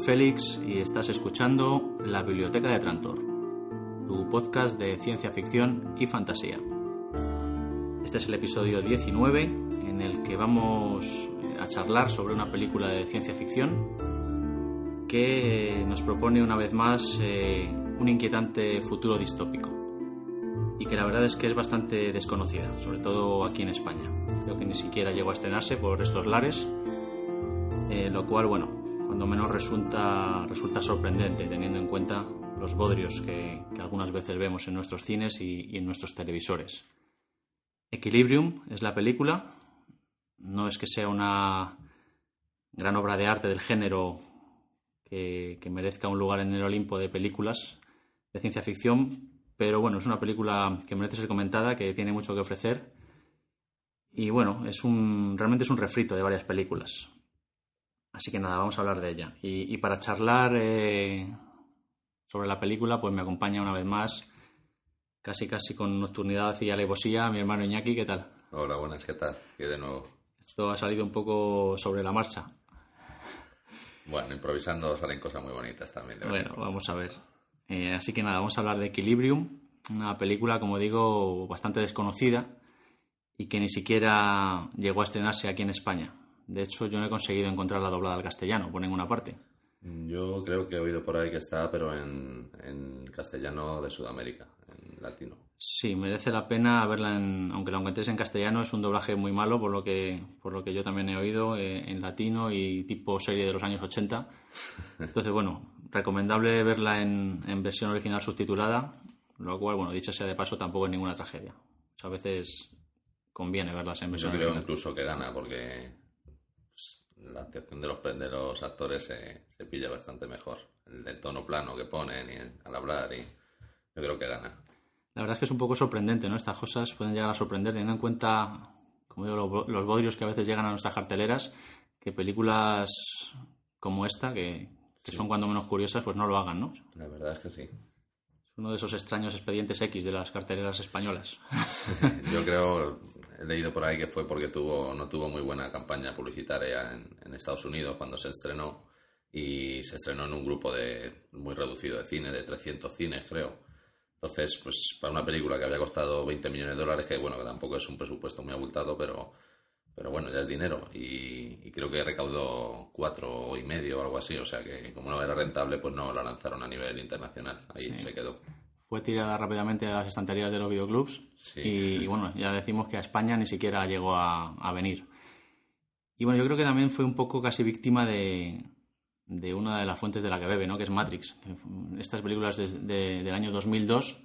Félix y estás escuchando La Biblioteca de Trantor, tu podcast de ciencia ficción y fantasía. Este es el episodio 19 en el que vamos a charlar sobre una película de ciencia ficción que nos propone una vez más eh, un inquietante futuro distópico y que la verdad es que es bastante desconocida, sobre todo aquí en España. Creo que ni siquiera llegó a estrenarse por estos lares eh, lo cual, bueno, cuando menos resulta, resulta sorprendente teniendo en cuenta los bodrios que, algunas veces vemos en nuestros cines y, y, en nuestros televisores. Equilibrium es la película, no es que sea una gran obra de arte del género que, que merezca un lugar en el Olimpo de películas de ciencia ficción, pero bueno, es una película que merece ser comentada, que tiene mucho que ofrecer. Y bueno, es un, realmente es un refrito de varias películas. Así que nada, vamos a hablar de ella. Y, y para charlar eh, sobre la película, pues me acompaña una vez más, casi casi con nocturnidad y alevosía, mi hermano Iñaki, ¿qué tal? Hola, buenas, ¿qué tal? ¿Qué de nuevo? Esto ha salido un poco sobre la marcha. Bueno, improvisando salen cosas muy bonitas también. Bueno, vamos a ver. Eh, así que nada, vamos a hablar de Equilibrium, una película, como digo, bastante desconocida y que ni siquiera llegó a estrenarse aquí en España. De hecho, yo no he conseguido encontrar la doblada al castellano por ninguna parte. Yo creo que he oído por ahí que está, pero en, en castellano de Sudamérica, en latino. Sí, merece la pena verla, en, aunque la encuentres en castellano, es un doblaje muy malo, por lo que, por lo que yo también he oído, eh, en latino y tipo serie de los años 80. Entonces, bueno, recomendable verla en, en versión original subtitulada, lo cual, bueno, dicho sea de paso, tampoco es ninguna tragedia. O sea, a veces conviene verlas en versión Yo creo original. incluso que gana, porque la actuación de los, de los actores se, se pilla bastante mejor. El, el tono plano que ponen y el- al hablar, y yo creo que gana. La verdad es que es un poco sorprendente, ¿no? Estas cosas pueden llegar a sorprender teniendo en cuenta, como digo, lo- los bodrios que a veces llegan a nuestras carteleras, que películas como esta, que, que son cuando menos curiosas, pues no lo hagan, ¿no? La verdad es que sí. Es uno de esos extraños expedientes X de las carteleras españolas. Yo creo, he leído por ahí que fue porque tuvo, no tuvo muy buena campaña publicitaria en, en Estados Unidos cuando se estrenó y se estrenó en un grupo de muy reducido de cine, de 300 cines creo. Entonces, pues para una película que había costado 20 millones de dólares, que bueno, que tampoco es un presupuesto muy abultado, pero, pero bueno, ya es dinero. Y, y creo que recaudó cuatro y medio o algo así, o sea que como no era rentable, pues no la lanzaron a nivel internacional. Ahí Sí. se quedó. Fue tirada rápidamente a las estanterías de los videoclubs Sí. y, y bueno, ya decimos que a España ni siquiera llegó a, a venir. Y bueno, yo creo que también fue un poco casi víctima de, de una de las fuentes de la que bebe, ¿no? Que es Matrix. Estas películas de- de- del año 2002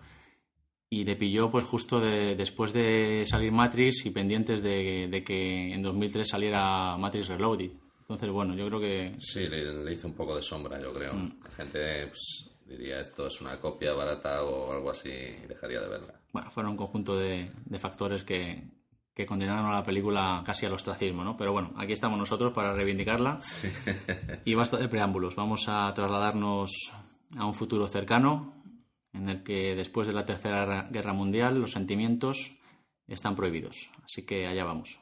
y le pilló pues justo de- después de salir Matrix y pendientes de, de que en 2003 saliera Matrix Reloaded. Entonces, bueno, yo creo que Sí, le, le hizo un poco de sombra, yo creo. La gente pues, diría esto es una copia barata o algo así y dejaría de verla. bueno, fueron un conjunto de, de factores que, que condenaron a la película casi al ostracismo, ¿no? Pero bueno, aquí estamos nosotros para reivindicarla. Y basta de preámbulos. Vamos a trasladarnos a un futuro cercano en el que después de la Tercera Guerra Mundial los sentimientos están prohibidos. Así que allá vamos.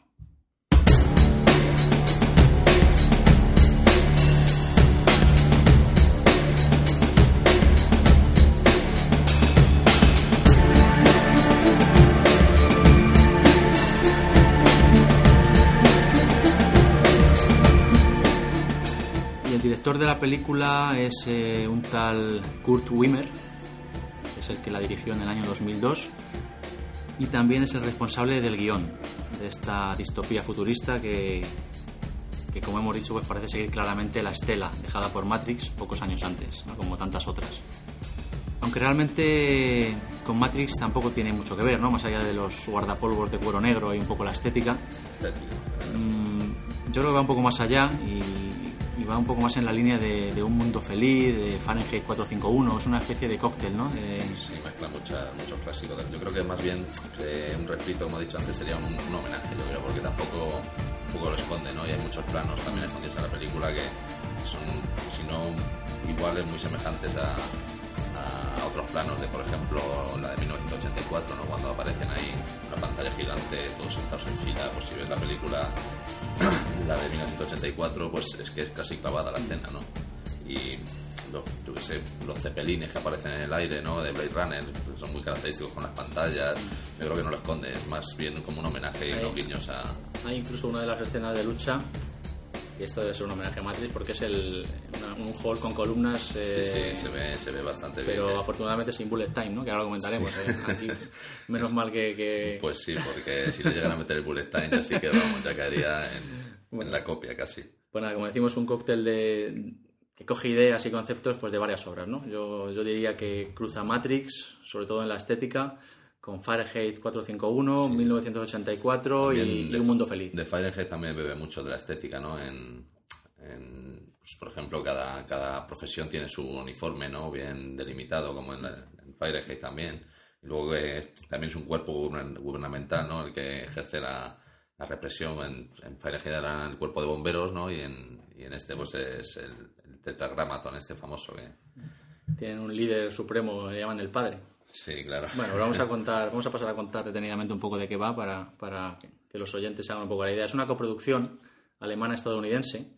Director de la película es eh, un tal Kurt Wimmer, es el que la dirigió en el año 2002, y también es el responsable del guion. de esta distopía futurista que, que como hemos dicho, pues parece seguir claramente la estela dejada por Matrix pocos años antes, ¿no? como tantas otras. Aunque realmente con Matrix tampoco tiene mucho que ver, ¿no? Más allá de los guardapolvos de cuero negro y un poco la estética. Mm, yo creo que va un poco más allá y, y va un poco más en la línea de, un mundo feliz, de Fahrenheit 451. Es una especie de cóctel, ¿no? Sí, mezcla muchos clásicos. Yo creo que más bien eh, un refrito, como he dicho antes, sería un, homenaje, yo creo, porque tampoco poco lo esconde, ¿no? Y hay muchos planos también escondidos en la película que son, si no iguales, muy semejantes a a otros planos de, por ejemplo, la de 1984, ¿no? cuando aparecen ahí una pantalla gigante, todos sentados en fila, pues si ves la película, la de 1984, pues es que es casi clavada la escena, ¿no? Y lo, yo que sé, los cepelines que aparecen en el aire, ¿no? De Blade Runner, son muy característicos con las pantallas, yo creo que no lo esconde, es más bien como un homenaje y unos guiños a... Hay incluso una de las escenas de lucha y esto debe ser un homenaje a Matrix porque es el, un hall con columnas. Eh, sí, sí, se ve, se ve bastante pero bien. Pero afortunadamente sin bullet time, ¿no? Que ahora lo comentaremos. Sí. Eh. Aquí, menos mal que, que, Pues sí, porque si le llegan a meter el bullet time, así que vamos, ya caería en, bueno, en la copia casi. Bueno, como decimos, un cóctel de que coge ideas y conceptos pues de varias obras, ¿no? Yo, yo diría que cruza Matrix, sobre todo en la estética, con Fahrenheit 451, sí. 1984 y, y, Un Mundo Feliz. De Fahrenheit también bebe mucho de la estética, ¿no? En, en pues, por ejemplo, cada, cada profesión tiene su uniforme, ¿no? Bien delimitado, como en, la, en Fahrenheit también. Y luego es, también es un cuerpo gubernamental, ¿no? El que ejerce la, la represión. En, en Fahrenheit era el cuerpo de bomberos, ¿no? Y en, y en este, pues es el, el tetragramaton, este famoso que... Tienen un líder supremo, le llaman el padre. Sí, claro. Bueno, vamos a contar, vamos a pasar a contar detenidamente un poco de qué va para, para que los oyentes hagan un poco la idea. Es una coproducción alemana-estadounidense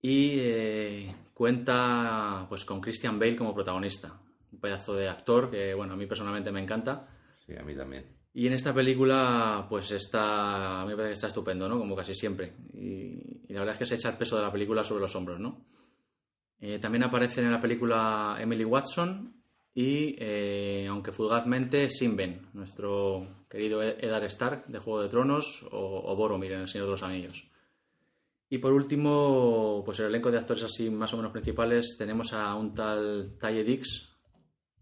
y eh, cuenta pues con Christian Bale como protagonista. Un pedazo de actor que, bueno, a mí personalmente me encanta. Sí, a mí también. Y en esta película, pues está, a mí me parece que está estupendo, ¿no? Como casi siempre. Y, y la verdad es que se echa el peso de la película sobre los hombros, ¿no? Eh, también aparecen en la película Emily Watson y, eh, aunque fugazmente, Sinben, nuestro querido Eddard Stark de Juego de Tronos, o, o Boromir en El Señor de los Anillos. Y por último, pues el elenco de actores así más o menos principales, tenemos a un tal Taye Dix,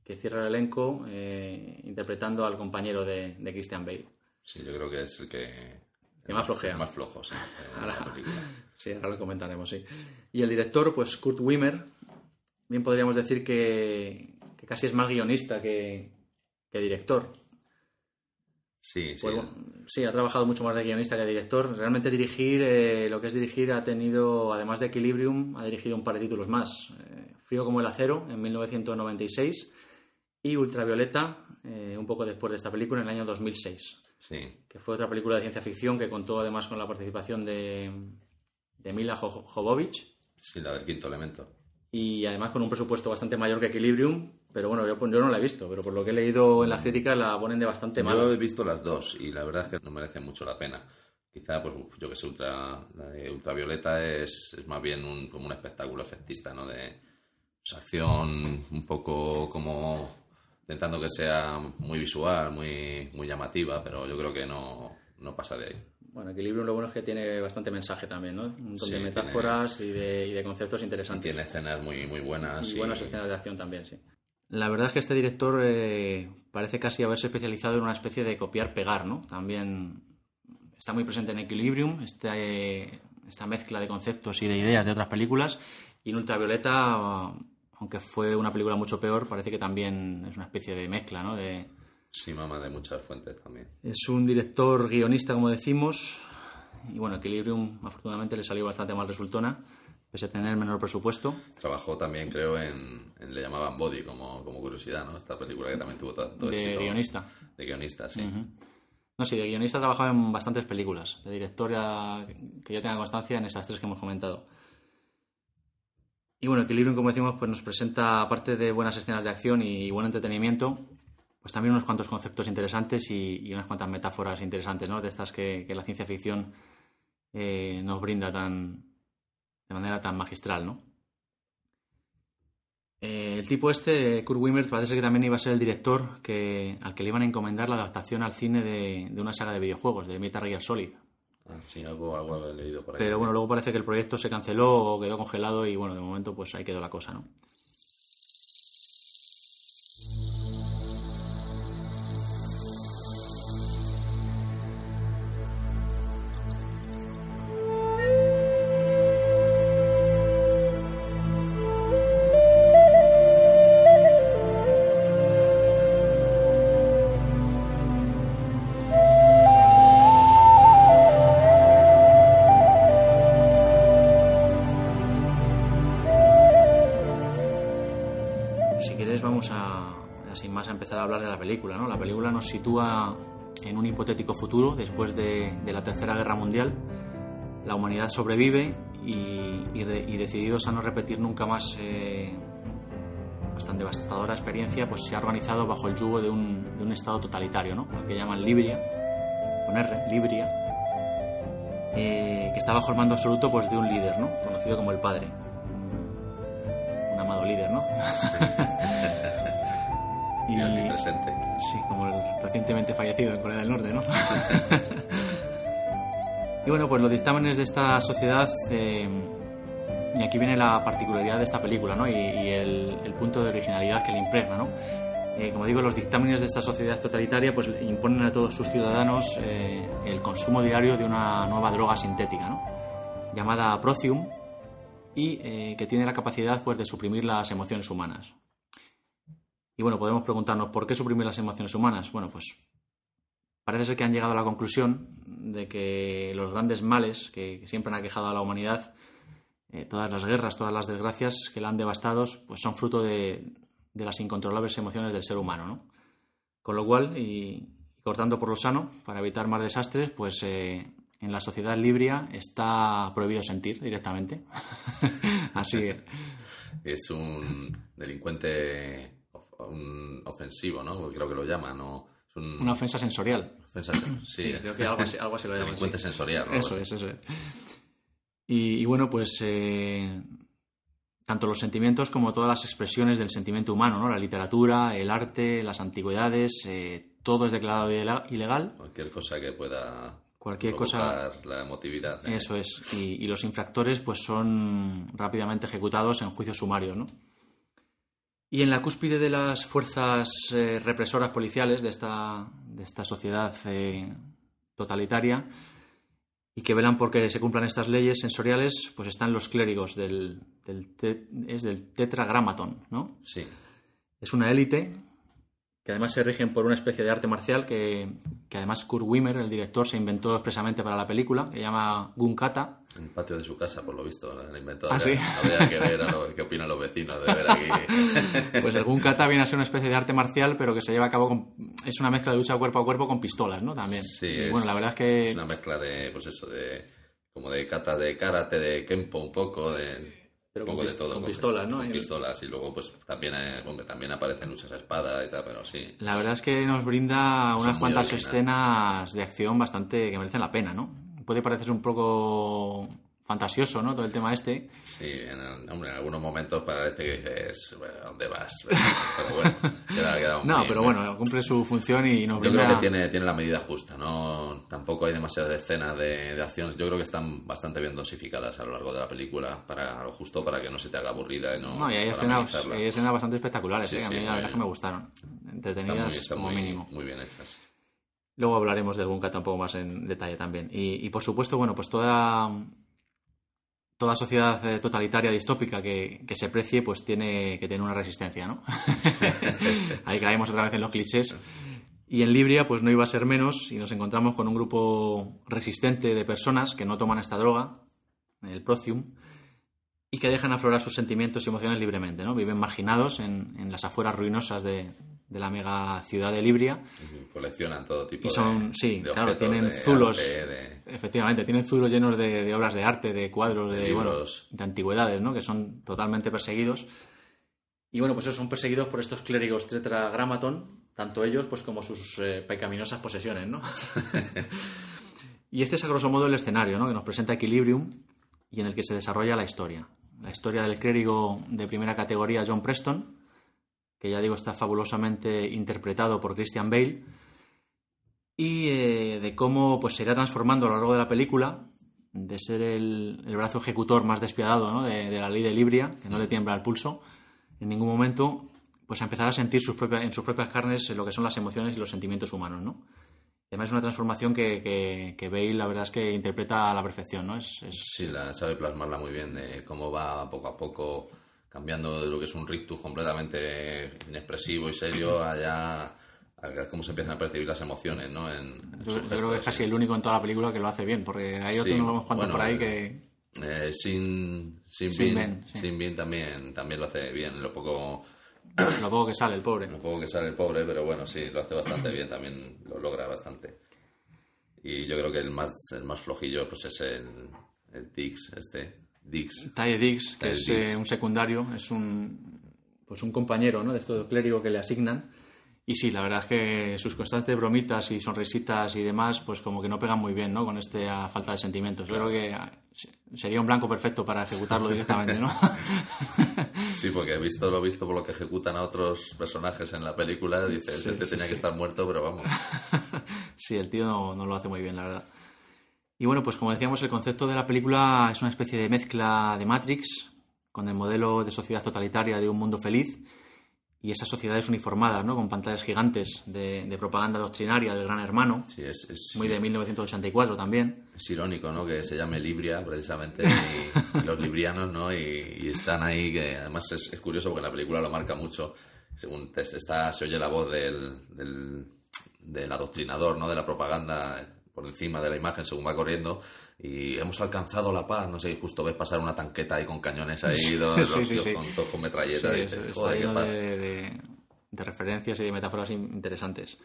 que cierra el elenco eh, interpretando al compañero de, de, Christian Bale. Sí, yo creo que es el que... que más flojea. El más flojo, sí. Ahora, sí, ahora lo comentaremos, sí. Y el director, pues Kurt Wimmer, bien podríamos decir que, que casi es más guionista que, que director. Sí, sí. Pues, bueno, sí, ha trabajado mucho más de guionista que de director. Realmente dirigir, eh, lo que es dirigir, ha tenido, además de Equilibrium, ha dirigido un par de títulos más. Eh, Frío como el acero, en 1996, y Ultravioleta, eh, un poco después de esta película, en el año 2006. Sí. Que fue otra película de ciencia ficción que contó además con la participación de, de Mila Jovovich. Sí, la del quinto elemento. Y además con un presupuesto bastante mayor que Equilibrium, pero bueno, yo, yo, no la he visto, pero por lo que he leído en las críticas la ponen de bastante mal. Yo he visto las dos y la verdad es que no merecen mucho la pena. Quizá, pues yo que sé, ultra, la de Ultravioleta es, es más bien un, como un espectáculo efectista, ¿no? De pues, acción un poco como intentando que sea muy visual, muy, muy llamativa, pero yo creo que no, no pasa de ahí. Bueno, Equilibrium lo bueno es que tiene bastante mensaje también, ¿no? Un montón sí, de metáforas tiene, y, de, y, de, conceptos interesantes. Tiene escenas muy, muy buenas. Y, y buenas escenas de acción también, sí. La verdad es que este director eh, parece casi haberse especializado en una especie de copiar-pegar, ¿no? También está muy presente en Equilibrium, este, esta mezcla de conceptos y de ideas de otras películas. Y en Ultravioleta, aunque fue una película mucho peor, parece que también es una especie de mezcla, ¿no? De, sí, mama de muchas fuentes también. Es un director guionista, como decimos. Y bueno, Equilibrium afortunadamente le salió bastante mal resultona pese a tener menor presupuesto. Trabajó también, creo, en, en, Le llamaban Body, como, como curiosidad, ¿no? Esta película que también tuvo tanto De éxito. guionista. De guionista, sí. Uh -huh. No, sí, de guionista ha trabajado en bastantes películas. De directora, que yo tenga constancia, en esas tres que hemos comentado. Y bueno, Equilibrium, como decimos, pues nos presenta, aparte de buenas escenas de acción y buen entretenimiento, pues también unos cuantos conceptos interesantes y, y unas cuantas metáforas interesantes, ¿no? De estas que, que la ciencia ficción eh, nos brinda tan, de manera tan magistral, ¿no? Eh, el tipo este, Kurt Wimmer, parece que también iba a ser el director que, al que le iban a encomendar la adaptación al cine de, de una saga de videojuegos, de Metal Gear Solid. Ah, sí, algo, algo he leído por ahí. Pero bueno, luego parece que el proyecto se canceló o quedó congelado y bueno, de momento pues ahí quedó la cosa, ¿no? Película, ¿no? La película nos sitúa en un hipotético futuro después de, de la Tercera Guerra Mundial. La humanidad sobrevive y, y, de- y decididos a no repetir nunca más eh, bastante devastadora experiencia, pues se ha organizado bajo el yugo de un, de un estado totalitario, ¿no? Al que llaman Libria, con R, Libria, eh, que está bajo el mando absoluto pues, de un líder, ¿no? Conocido como el Padre. Un, un amado líder, ¿no? Y. Sí, como el recientemente fallecido en Corea del Norte, ¿no? y bueno, pues los dictámenes de esta sociedad, eh, y aquí viene la particularidad de esta película, ¿no? Y, y el, el punto de originalidad que le impregna, ¿no? Eh, como digo, los dictámenes de esta sociedad totalitaria pues imponen a todos sus ciudadanos eh, el consumo diario de una nueva droga sintética, ¿no? Llamada Procium y eh, que tiene la capacidad pues de suprimir las emociones humanas. Y bueno, podemos preguntarnos, ¿por qué suprimir las emociones humanas? Bueno, pues parece ser que han llegado a la conclusión de que los grandes males que, siempre han aquejado a la humanidad, eh, todas las guerras, todas las desgracias que la han devastado, pues son fruto de, de las incontrolables emociones del ser humano, ¿no? Con lo cual, y cortando por lo sano, para evitar más desastres, pues eh, en la sociedad libria está prohibido sentir directamente. Así Es un delincuente un ofensivo, ¿no? Creo que lo llaman, ¿no? Es un... una ofensa sensorial. ofensa sen- sí, creo que algo así, algo así lo llaman. delincuente sí. sensorial, ¿no? Eso es, eso es. Y, y bueno, pues eh, tanto los sentimientos como todas las expresiones del sentimiento humano, ¿no? La literatura, el arte, las antigüedades, eh, todo es declarado ilegal. Cualquier cosa que pueda Cualquier cosa- la emotividad. ¿eh? Eso es. Y, y los infractores pues son rápidamente ejecutados en juicios sumarios, ¿no? Y en la cúspide de las fuerzas eh, represoras policiales de esta, de esta sociedad eh, totalitaria y que velan porque se cumplan estas leyes sensoriales, pues están los clérigos del, del, te- es del tetragramatón, ¿no? Sí. Es una élite que además se rigen por una especie de arte marcial que, que además Kurt Wimmer, el director, se inventó expresamente para la película, que se llama Gunkata. En el patio de su casa, por lo visto, lo inventó. Ah, ¿sí? Habría que ver a lo- qué opinan los vecinos de ver aquí. Pues el Gunkata viene a ser una especie de arte marcial, pero que se lleva a cabo con... Es una mezcla de lucha cuerpo a cuerpo con pistolas, ¿no? También. Sí, Y es, bueno, la verdad es que... es una mezcla de, pues eso, de como de kata de karate, de kempo un poco, de Pero un con poco de todo. con pistolas, ¿no? Con pistolas y luego pues también, eh, también aparecen luchas a espada y tal, pero sí. La verdad es que nos brinda Son unas cuantas escenas de acción bastante que merecen la pena, ¿no? Puede parecer un poco fantasioso, ¿no? Todo el tema este. Sí, en, el- hombre, en algunos momentos parece que dices, bueno, ¿a dónde vas? Pero bueno, queda, queda No, muy- pero muy- bueno, cumple su función y nos Yo creo que tiene, tiene la medida justa, ¿no? Tampoco hay demasiadas escenas de, de acción. Yo creo que están bastante bien dosificadas a lo largo de la película, para lo justo para que no se te haga aburrida y no. No, y hay escenas, hay escenas bastante espectaculares, Sí, ¿eh? a mí la muy verdad es que me gustaron. Están muy, Entretenidas están como muy- mínimo. muy bien hechas. Luego hablaremos del Gunkata un poco más en detalle también. Y, y, por supuesto, bueno, pues toda, toda sociedad eh, totalitaria distópica que, que se precie, pues tiene que tener una resistencia, ¿no? Ahí caemos otra vez en los clichés. Y en Libria, pues no iba a ser menos, y nos encontramos con un grupo resistente de personas que no toman esta droga, el Procium, y que dejan aflorar sus sentimientos y emociones libremente, ¿no? Viven marginados en, en las afueras ruinosas de, de la mega ciudad de Libria, Y Coleccionan todo tipo y son, de. sí, de claro, tienen de zulos. arte, de- Efectivamente, tienen zulos llenos de, obras de arte, de cuadros, de, bueno, de antigüedades, ¿no? Que son totalmente perseguidos. Y bueno, pues son perseguidos por estos clérigos tetragramatón, tanto ellos pues como sus eh, pecaminosas posesiones, ¿no? y este es a grosso modo el escenario, ¿no? Que nos presenta Equilibrium y en el que se desarrolla la historia. la historia del clérigo de primera categoría John Preston, que ya digo está fabulosamente interpretado por Christian Bale, y eh, de cómo pues, se irá transformando a lo largo de la película, de ser el, brazo ejecutor más despiadado de, la ley de Libria, que no le tiembla el pulso en ningún momento, pues a empezar a sentir sus propias, en sus propias carnes lo que son las emociones y los sentimientos humanos, ¿no? además es una transformación que, que, Bale la verdad es que interpreta a la perfección, ¿no? Es, Sí, la sabe plasmarla muy bien, de cómo va poco a poco cambiando de lo que es un rictus completamente inexpresivo y serio allá a cómo se empiezan a percibir las emociones, ¿no? En, yo, creo que es casi el único en toda la película que lo hace bien, porque hay otros unos cuantos por ahí que... Eh, sin, sin, sin, sin bien también, también lo hace bien, lo poco lo poco que sale el pobre. Lo poco que sale el pobre, pero bueno, sí, lo hace bastante bien, también lo logra bastante. Y yo creo que el más, el más flojillo pues es el, el Dix, este. Dix. Talle Dix, que es eh, un secundario, es un, pues un compañero ¿no? de esto clérigo que le asignan. Y sí, la verdad es que sus constantes bromitas y sonrisitas y demás, pues como que no pegan muy bien, ¿no? Con esta falta de sentimientos. Yo creo que sería un blanco perfecto para ejecutarlo directamente, ¿no? Sí, porque he visto lo visto por lo que ejecutan a otros personajes en la película, dices, este tenía que estar muerto, pero vamos. sí, el tío no, no, lo hace muy bien, la verdad. Y bueno, pues como decíamos, el concepto de la película es una especie de mezcla de Matrix con el modelo de sociedad totalitaria de un mundo feliz y esas sociedades uniformadas, ¿no? Con pantallas gigantes de, propaganda doctrinaria del Gran Hermano. Sí, es, muy de 1984 también. Es irónico, ¿no? Que se llame Libria, precisamente, y, los librianos, ¿no? Y, están ahí, que además es, curioso porque la película lo marca mucho. Según está, se oye la voz del, del, del adoctrinador, ¿no? De la propaganda por encima de la imagen según va corriendo y hemos alcanzado la paz, no sé, y justo ves pasar una tanqueta ahí con cañones ahí, los, con, con metralletas. está lleno de, referencias y de metáforas interesantes.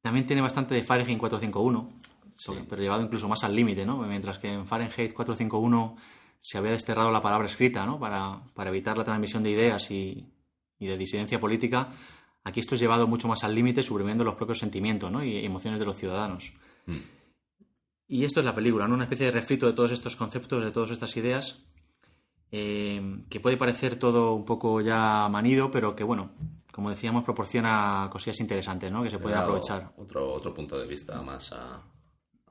También tiene bastante de Fahrenheit 451, pero llevado incluso más al límite, ¿no? Mientras que en Fahrenheit 451 se había desterrado la palabra escrita, ¿no? Para, para evitar la transmisión de ideas y, y de disidencia política, Aquí esto es llevado mucho más al límite, suprimiendo los propios sentimientos y emociones de los ciudadanos. Mm. Y esto es la película, ¿no? una especie de refrito de todos estos conceptos, de todas estas ideas, eh, que puede parecer todo un poco ya manido, pero que, bueno, como decíamos, proporciona cosillas interesantes, ¿no? Que se pueden aprovechar. Otro, otro punto de vista más a,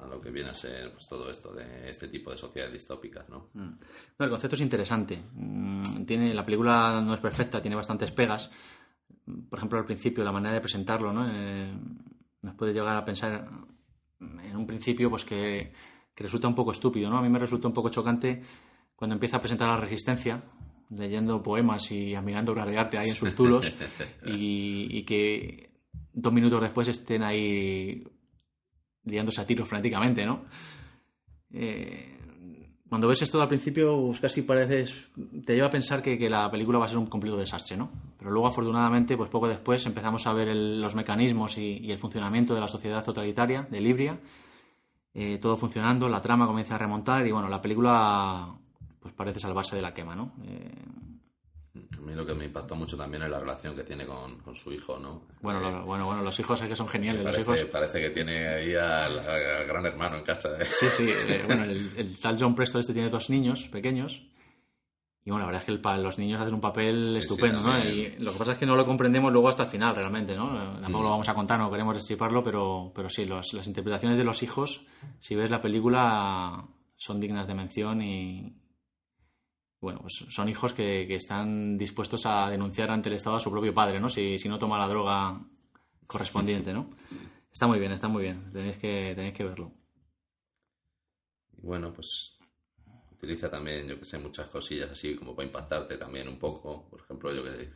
lo que viene a ser pues, todo esto de este tipo de sociedades distópicas, ¿no? Mm. el concepto es interesante. Mm, tiene, la película no es perfecta, tiene bastantes pegas, por ejemplo, al principio, la manera de presentarlo, ¿no? Eh, nos puede llegar a pensar en un principio pues que, resulta un poco estúpido, ¿no? A mí me resulta un poco chocante cuando empieza a presentar la resistencia, leyendo poemas y admirando obras de arte ahí en sus zulos, y, que dos minutos después estén ahí liándose a tiros frenéticamente, ¿no? Eh, cuando ves esto al principio, pues casi pareces, te lleva a pensar que, la película va a ser un completo desastre, ¿no? Pero luego, afortunadamente, pues poco después empezamos a ver los mecanismos y, el funcionamiento de la sociedad totalitaria de Libria, eh, todo funcionando, la trama comienza a remontar y, bueno, la película pues parece salvarse de la quema, ¿no? Eh, a mí lo que me impactó mucho también es la relación que tiene con, su hijo, ¿no? Bueno, eh, bueno, bueno, los hijos es que son geniales. Parece, los hijos... parece que tiene ahí al, gran hermano en casa. ¿eh? Sí, sí. Bueno, el, tal John Preston este tiene dos niños pequeños. Y bueno, la verdad es que los niños hacen un papel estupendo, ¿no? Y lo que pasa es que no lo comprendemos luego hasta el final, realmente, ¿no? Tampoco lo mm. vamos a contar, no queremos destriparlo, pero, pero sí, las interpretaciones de los hijos, si ves la película, son dignas de mención y, bueno, pues son hijos que, están dispuestos a denunciar ante el Estado a su propio padre, ¿no? Si, no toma la droga correspondiente, ¿no? Está muy bien, está muy bien. Tenéis que, tenéis que verlo. Bueno, pues utiliza también, yo que sé, muchas cosillas así como para impactarte también un poco. Por ejemplo, yo que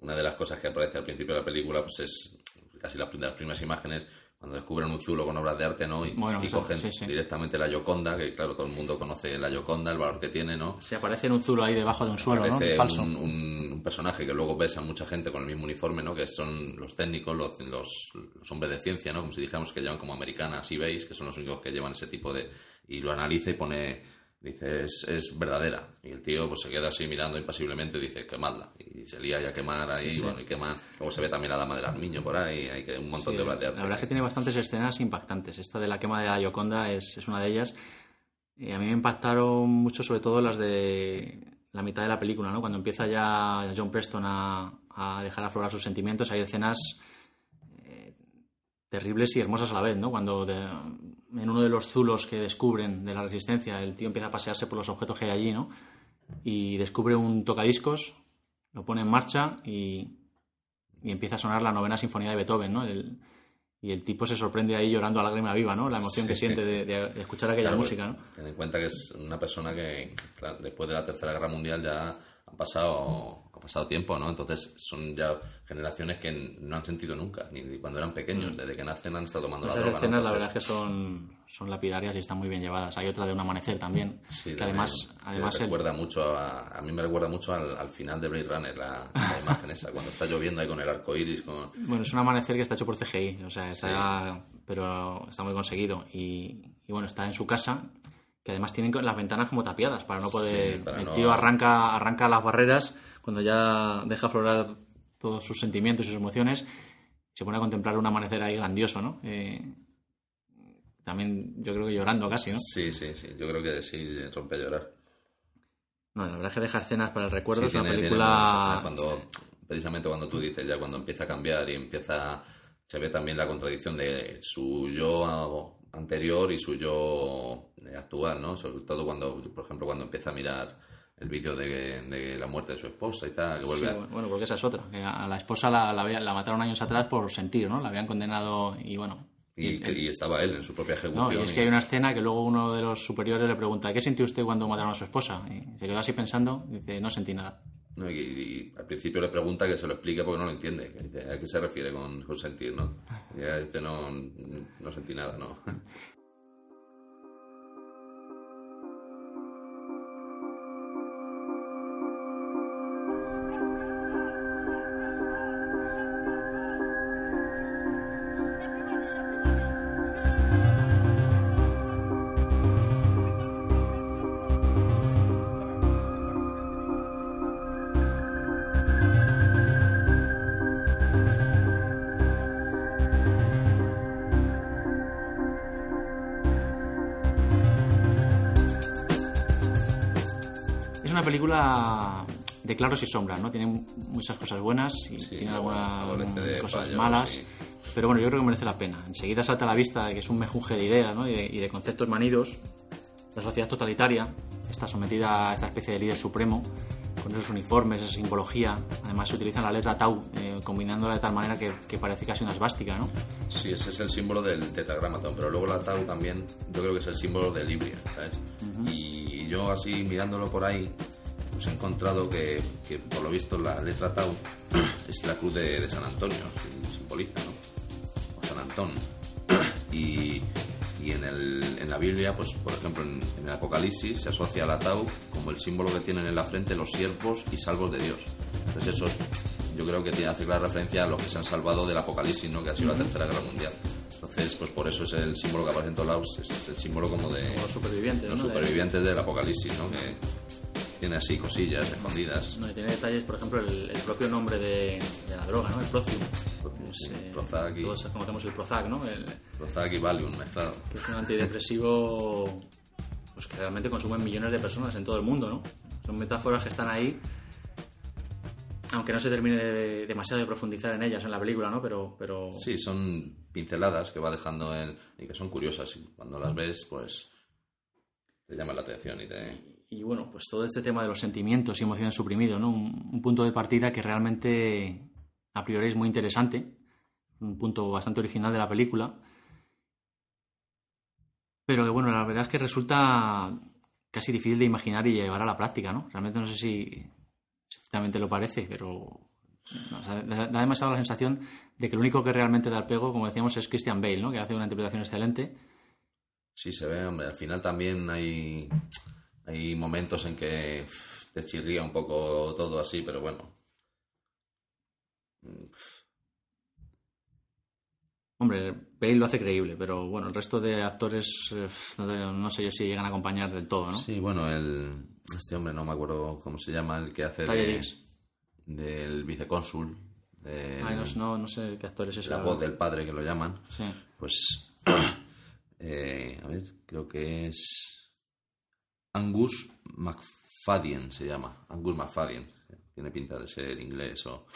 una de las cosas que aparece al principio de la película pues es casi las primeras imágenes cuando descubren un zulo con obras de arte, ¿no? Y, cogen directamente la Yoconda, que claro, todo el mundo conoce la Yoconda, el valor que tiene, ¿no? Se aparece en un zulo ahí debajo de un suelo, ¿no? Falso. Un, un, personaje que luego ves a mucha gente con el mismo uniforme, ¿no? Que son los técnicos, los, los, hombres de ciencia, ¿no? Como si dijéramos que llevan como americanas y veis, que son los únicos que llevan ese tipo de... Y lo analiza y pone Dice, es, verdadera. Y el tío pues se queda así mirando impasiblemente y dice, quemadla. Y se lía ya a quemar ahí, bueno, y quema. Luego se ve también la dama del armiño por ahí, hay que un montón de obras La verdad es que tiene bastantes escenas impactantes. Esta de la quema de la Yoconda es, una de ellas. Y a mí me impactaron mucho, sobre todo las de la mitad de la película, ¿no? Cuando empieza ya John Preston a, a dejar aflorar sus sentimientos, hay escenas eh, terribles y hermosas a la vez, ¿no? Cuando de- en uno de los zulos que descubren de la resistencia, el tío empieza a pasearse por los objetos que hay allí, ¿no? Y descubre un tocadiscos, lo pone en marcha y, y empieza a sonar la novena sinfonía de Beethoven, ¿no? El- y el tipo se sorprende ahí llorando a lágrima viva, ¿no? La emoción que siente de, de- de escuchar aquella Claro, música, ¿no? Ten en cuenta que es una persona que claro, después de la Tercera Guerra Mundial ya han pasado, ha pasado tiempo, ¿no? Entonces son ya generaciones que no han sentido nunca, ni cuando eran pequeños. Desde que nacen han estado tomando la Mm. Esas droga. ¿no? escenas, la verdad es que son, son lapidarias y están muy bien llevadas. Hay otra de un amanecer también, Sí, que además, que además el- recuerda mucho a, a mí me recuerda mucho al, al final de Blade Runner la, la imagen esa cuando está lloviendo ahí con el arco iris con bueno, es un amanecer que está hecho por CGI, o sea, está- pero está muy conseguido. Y, y bueno, está en su casa, que además tienen las ventanas como tapiadas para no poder. Sí, para el no- tío arranca, arranca las barreras cuando ya deja aflorar todos sus sentimientos y sus emociones. Se pone a contemplar un amanecer ahí grandioso, ¿no? Eh, también yo creo que llorando casi, ¿no? sí sí sí yo creo que sí rompe a llorar No, la verdad es que deja escenas para el recuerdo. Sí, es una tiene- película. cuando precisamente cuando tú dices ya cuando empieza a cambiar y empieza se ve también la contradicción de su yo anterior y su yo eh, actual no sobre todo cuando por ejemplo cuando empieza a mirar el vídeo de, de la muerte de su esposa y tal que vuelve Sí, a- bueno, porque esa es otra. que a la esposa la, la, la mataron años atrás por sentir, ¿no? La habían condenado y bueno. y, que- y estaba él en su propia No, ejecución y es que hay una escena que luego uno de los superiores le pregunta ¿qué sintió usted cuando mataron a su esposa? Y se quedó así pensando y dice, no sentí nada. ¿No? Y, y al principio le pregunta que se lo explique porque no lo entiende. ¿A qué se refiere con, con sentir? ¿no? Y dice, no, no sentí nada, ¿no? Una película de claros y sombras, ¿no? Tiene muchas cosas buenas y Sí, tiene algunas de cosas fallos malas. y- Pero bueno, yo creo que merece la pena. Enseguida salta a la vista que es un mejunje de ideas ¿no? y, de, y de conceptos manidos. La sociedad totalitaria está sometida a esta especie de líder supremo, con esos uniformes, esa simbología. Además, se utiliza la letra Tau, eh, combinándola de tal manera que, que parece casi una esvástica, ¿no? Sí, ese es el símbolo del tetragramatón, pero luego la tau también, yo creo que es el símbolo de Libria, ¿sabes? Y yo así mirándolo por ahí, pues he encontrado que, que, por lo visto la letra tau es la cruz de, de San Antonio, sim- simboliza, ¿no? O San Antón. Y, y en, el, en la Biblia, pues por ejemplo en, en el Apocalipsis se asocia a la tau como el símbolo que tienen en la frente los siervos y salvos de Dios. Entonces eso yo creo que tiene, hace clara referencia a los que se han salvado del Apocalipsis, ¿no? que ha sido la Tercera Guerra Mundial. Entonces, pues por eso es el símbolo que aparece en todos lados, es el símbolo como de Los supervivientes, los ¿no? De- del Apocalipsis, ¿no? que tiene así cosillas escondidas. No, y tiene detalles, por ejemplo, el, el propio nombre de, de la droga, ¿no? El Prozium. Sí, Eh, Prozac y- Todos conocemos el Prozac, ¿no? El, Prozac y Valium mezclado. que es un antidepresivo pues que realmente consumen millones de personas en todo el mundo, ¿no? Son metáforas que están ahí, aunque no se termine de- demasiado de profundizar en ellas en la película, ¿no? Pero, pero Sí, son pinceladas que va dejando él y que son curiosas. Y cuando las ves, pues te llaman la atención y te... y bueno, pues todo este tema de los sentimientos y emociones suprimidos, ¿no? Un, un punto de partida que realmente a priori es muy interesante, un punto bastante original de la película, pero que bueno, la verdad es que resulta casi difícil de imaginar y llevar a la práctica, ¿no? Realmente no sé si exactamente lo parece, pero o sea, da, da demasiado la sensación de que el único que realmente da el pego, como decíamos, es Christian Bale, ¿no? Que hace una interpretación excelente. Sí, se ve, hombre. Al final también hay, hay momentos en que te chirría un poco todo así, pero bueno. Mm, Hombre, Bale lo hace creíble, pero bueno, el resto de actores eh, no, no sé yo si llegan a acompañar del todo, ¿no? Sí, bueno, el, este hombre, no me acuerdo cómo se llama, el que hace. Del vicecónsul, del- Ay, no, no, no sé qué actor es ese. la voz del padre que lo llaman. Sí. Pues, eh, a ver, creo que es... Angus McFadden se llama. Angus McFadden. Tiene pinta de ser inglés o...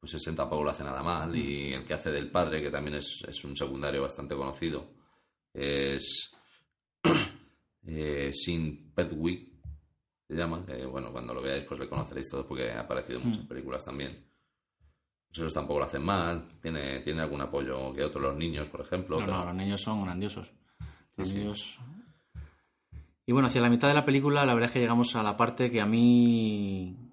Pues ese tampoco lo hace nada mal. Y el que hace del padre, que también es, es un secundario bastante conocido, es eh, Sin Pedwick, se llama. Que, bueno, cuando lo veáis pues le conoceréis todo porque ha aparecido en muchas películas también. Pues tampoco lo hacen mal. Tiene, tiene algún apoyo que otros, los niños, por ejemplo. No, pero- no, los niños son grandiosos. Los Sí, sí. niños- Y bueno, hacia la mitad de la película, la verdad es que llegamos a la parte que a mí.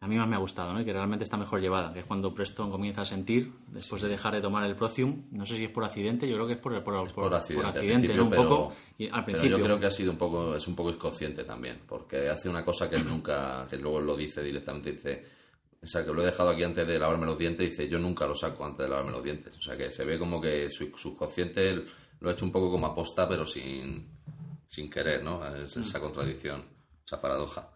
A mí más me ha gustado, ¿no? Y que realmente está mejor llevada, que es cuando Preston comienza a sentir, después de dejar de tomar el Procium. No sé si es por accidente, yo creo que es por, por, por accidente, al accidente. Un pero- poco. Y al Pero principio. yo creo que ha sido un poco, es un poco inconsciente también, porque hace una cosa que él nunca, que luego lo dice directamente, dice, o sea, que lo he dejado aquí antes de lavarme los dientes, dice, yo nunca lo saco antes de lavarme los dientes. O sea, que se ve como que su subconsciente lo ha hecho un poco como aposta, pero sin, sin querer, ¿no? Es Mm. esa contradicción, esa paradoja.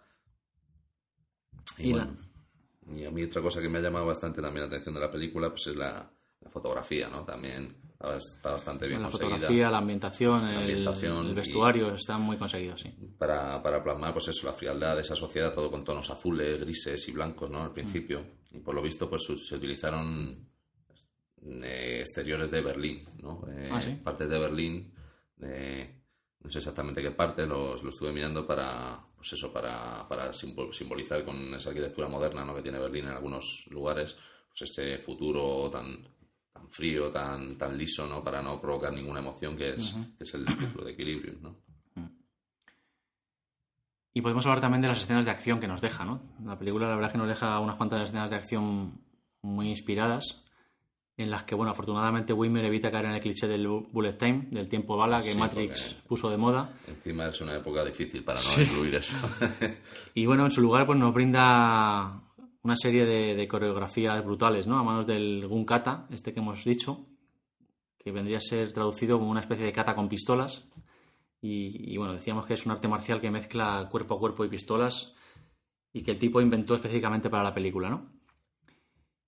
Y, Y la- bueno, y a mí otra cosa que me ha llamado bastante también la atención de la película, pues es la, la fotografía, ¿no? También está- bastante bien la conseguida. fotografía, la ambientación, el- ambientación el, y- vestuario, están muy conseguidos, sí. para, para plasmar pues eso, la frialdad de esa sociedad, todo con tonos azules, grises y blancos, ¿no? Al principio. Y por lo visto, pues se utilizaron eh, exteriores de Berlín, ¿no? Eh, Ah, ¿sí? Partes de Berlín, eh, no sé exactamente qué parte, los, lo estuve mirando para, pues eso, para, para simbol- simbolizar con esa arquitectura moderna, ¿no? Que tiene Berlín en algunos lugares, pues este futuro tan tan frío, tan, tan liso, ¿no? Para no provocar ninguna emoción, que es, que es el círculo de equilibrio, ¿no? Y podemos hablar también de las escenas de acción que nos deja, ¿no? La película, la verdad es que nos deja unas cuantas escenas de acción muy inspiradas, en las que, bueno, afortunadamente Wimmer evita caer en el cliché del bu- bullet time, del tiempo bala que Sí, Matrix puso de moda. Encima es una época difícil para no incluir eso. Y bueno, en su lugar, pues nos brinda una serie de, de coreografías brutales, ¿no? A manos del Gun Kata, este que hemos dicho, que vendría a ser traducido como una especie de kata con pistolas. Y, y, bueno, decíamos que es un arte marcial que mezcla cuerpo a cuerpo y pistolas y que el tipo inventó específicamente para la película, ¿no?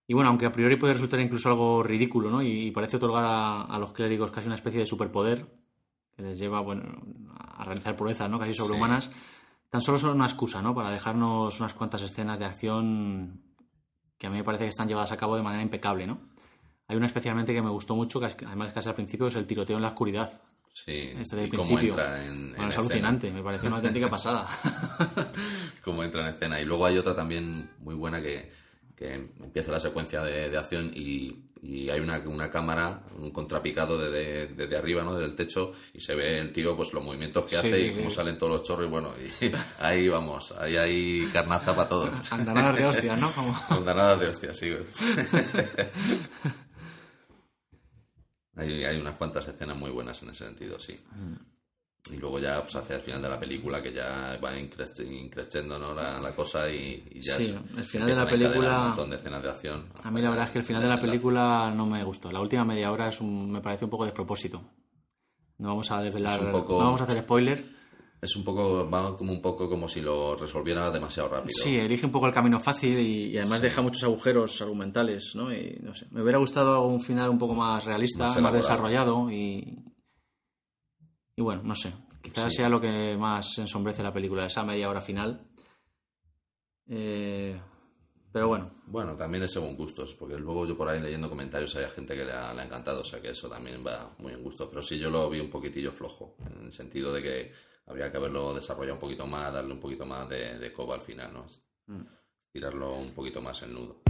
Y bueno, aunque a priori puede resultar incluso algo ridículo, ¿no? Y, parece otorgar a, a los clérigos casi una especie de superpoder que les lleva, bueno, a realizar proezas, ¿no? Casi sobrehumanas. Tan solo son una excusa, ¿no? Para dejarnos unas cuantas escenas de acción que a mí me parece que están llevadas a cabo de manera impecable, ¿no? Hay una especialmente que me gustó mucho, que además casi al principio, es el tiroteo en la oscuridad. Sí, Este del principio. entra en, en Bueno, es escena. alucinante, me pareció una auténtica pasada. Cómo entra en escena. Y luego hay otra también muy buena que, que empieza la secuencia de, de acción y, y hay una, una cámara, un contrapicado desde, desde arriba, ¿no? Desde el techo y se ve el tío, pues los movimientos que Sí, hace y sí. cómo salen todos los chorros y bueno, y ahí vamos, ahí hay carnaza para todos. Andanadas de hostias, ¿no? Como... Con ganadas de hostia, sí. hay, hay unas cuantas escenas muy buenas en ese sentido, sí. Y luego ya, pues hacia el final de la película, que ya va increciendo ¿no? la, la cosa y, y ya Sí, se- el final de la película- Un montón de escenas de acción. A mí la verdad es que el final de la película no me gustó. La última media hora es un- me parece un poco despropósito. No vamos a desvelar, poco- no vamos a hacer spoiler. Es un poco, va como un poco como si lo resolviera demasiado rápido. Sí, elige un poco el camino fácil y, y además deja muchos agujeros argumentales, ¿no? Y, no sé, me hubiera gustado un final un poco más realista, Más más, desarrollado y... Y bueno, no sé. Quizás Sí. sea lo que más ensombrece la película, esa media hora final. Eh, pero bueno, Bueno, también es según gustos, porque luego yo por ahí leyendo comentarios hay gente que le ha, le ha encantado, o sea que eso también va muy en gusto. Pero sí, yo lo vi un poquitillo flojo, en el sentido de que habría que haberlo desarrollado un poquito más, darle un poquito más de, de coba al final, ¿no? Tirarlo un poquito más en nudo.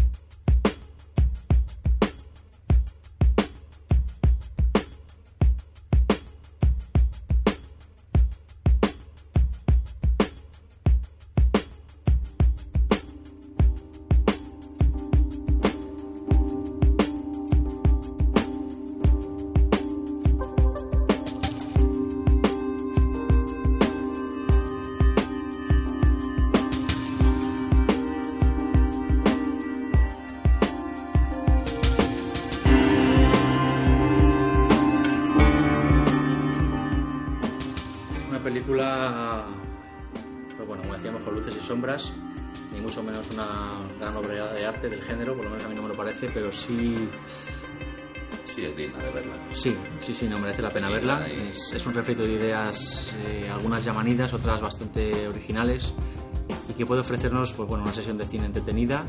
Sí, es digna de verla. Sí, sí, sí, no merece la pena verla. Es, es un refrito de ideas, eh, algunas llamanidas, otras bastante originales, y que puede ofrecernos pues, bueno, una sesión de cine entretenida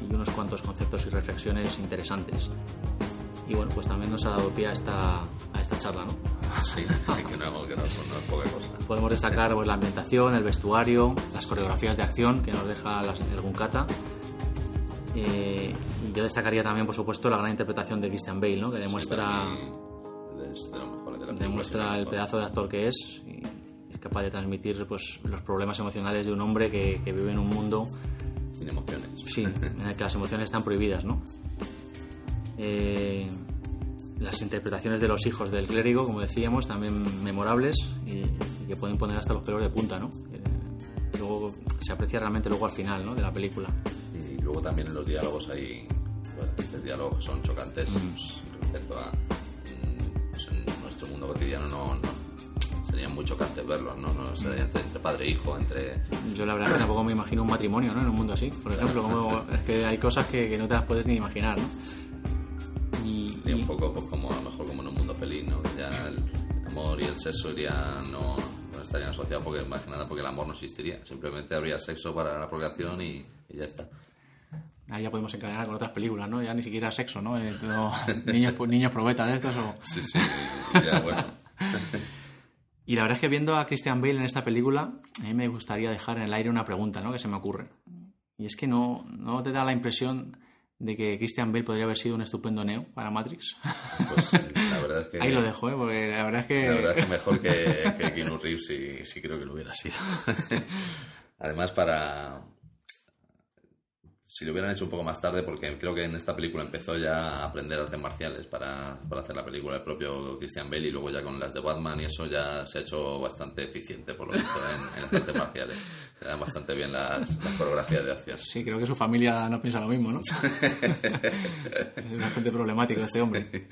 y, y unos cuantos conceptos y reflexiones interesantes. Y bueno, pues también nos ha dado pie a esta, a esta charla, ¿no? Sí, que no, que no, no es poca cosa. Podemos destacar pues, la ambientación, el vestuario, las coreografías de acción que nos deja las, el Gunkata. Eh, yo destacaría también, por supuesto, la gran interpretación de Christian Bale, ¿no? que demuestra, Sí, de de la demuestra el pedazo de actor que es y es capaz de transmitir pues, los problemas emocionales de un hombre que, que vive en un mundo Sin emociones. sí, en el que las emociones están prohibidas. ¿no? Eh, las interpretaciones de los hijos del clérigo, como decíamos, también memorables y, y que pueden poner hasta los pelos de punta. ¿no? Eh, luego se aprecia realmente luego al final ¿no? de la película. Luego también en los diálogos hay bastantes diálogos que son chocantes pues, respecto a mm, pues, en nuestro mundo cotidiano no, no serían muy chocantes verlos, ¿no? no sería entre, entre padre e hijo, entre Yo la verdad que tampoco me imagino un matrimonio ¿no? en un mundo así. Por ejemplo, como- es que hay cosas que, que no te las puedes ni imaginar. ¿no? Y, sería y- un poco pues, como a lo mejor como en un mundo feliz, ¿no? Que ya el amor y el sexo irían no, no estarían asociados porque más que nada porque el amor no existiría, simplemente habría sexo para la procreación y, y ya está. Ahí ya podemos encadenar con otras películas, ¿no? Ya ni siquiera sexo, ¿no? Eh, niños, niños probetas de estos o... Sí, sí, ya bueno. Y la verdad es que viendo a Christian Bale en esta película, a mí me gustaría dejar en el aire una pregunta, ¿no? Que se me ocurre. Y es que no, no te da la impresión de que Christian Bale podría haber sido un estupendo Neo para Matrix. Pues la verdad es que Ahí lo dejo, ¿eh? Porque la verdad es que... La verdad es que mejor que, que Keanu Reeves sí, sí creo que lo hubiera sido. Además, para. Si lo hubieran hecho un poco más tarde, porque creo que en esta película empezó ya a aprender artes marciales para, para hacer la película el propio Christian Bale y luego ya con las de Batman y eso ya se ha hecho bastante eficiente, por lo visto, en, en las artes marciales. Se dan bastante bien las, las coreografías de acción. Sí, creo que su familia no piensa lo mismo, ¿no? es bastante problemático este hombre.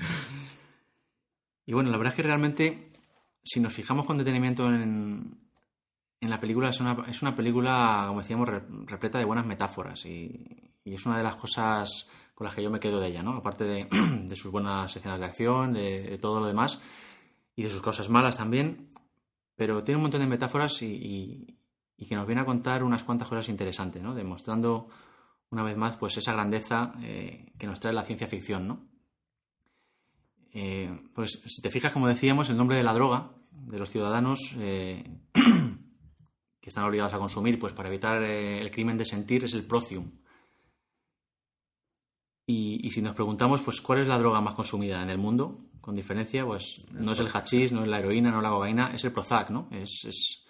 Y bueno, la verdad es que realmente, si nos fijamos con detenimiento en, en la película, es una, es una película, como decíamos, re- repleta de buenas metáforas y, es una de las cosas con las que yo me quedo de ella, ¿no? Aparte de, sus buenas escenas de acción, de, todo lo demás y de sus cosas malas también, pero tiene un montón de metáforas y que nos viene a contar unas cuantas cosas interesantes, ¿no? Demostrando una vez más pues esa grandeza eh, que nos trae la ciencia ficción, ¿no? Eh, pues si te fijas, como decíamos, el nombre de la droga de los ciudadanos eh, que están obligados a consumir pues para evitar eh, el crimen de sentir es el procium. Y, si nos preguntamos, pues, ¿cuál es la droga más consumida en el mundo? Con diferencia, pues no es el hachís, no es la heroína, no es la cocaína, es el Prozac, ¿no? Es, es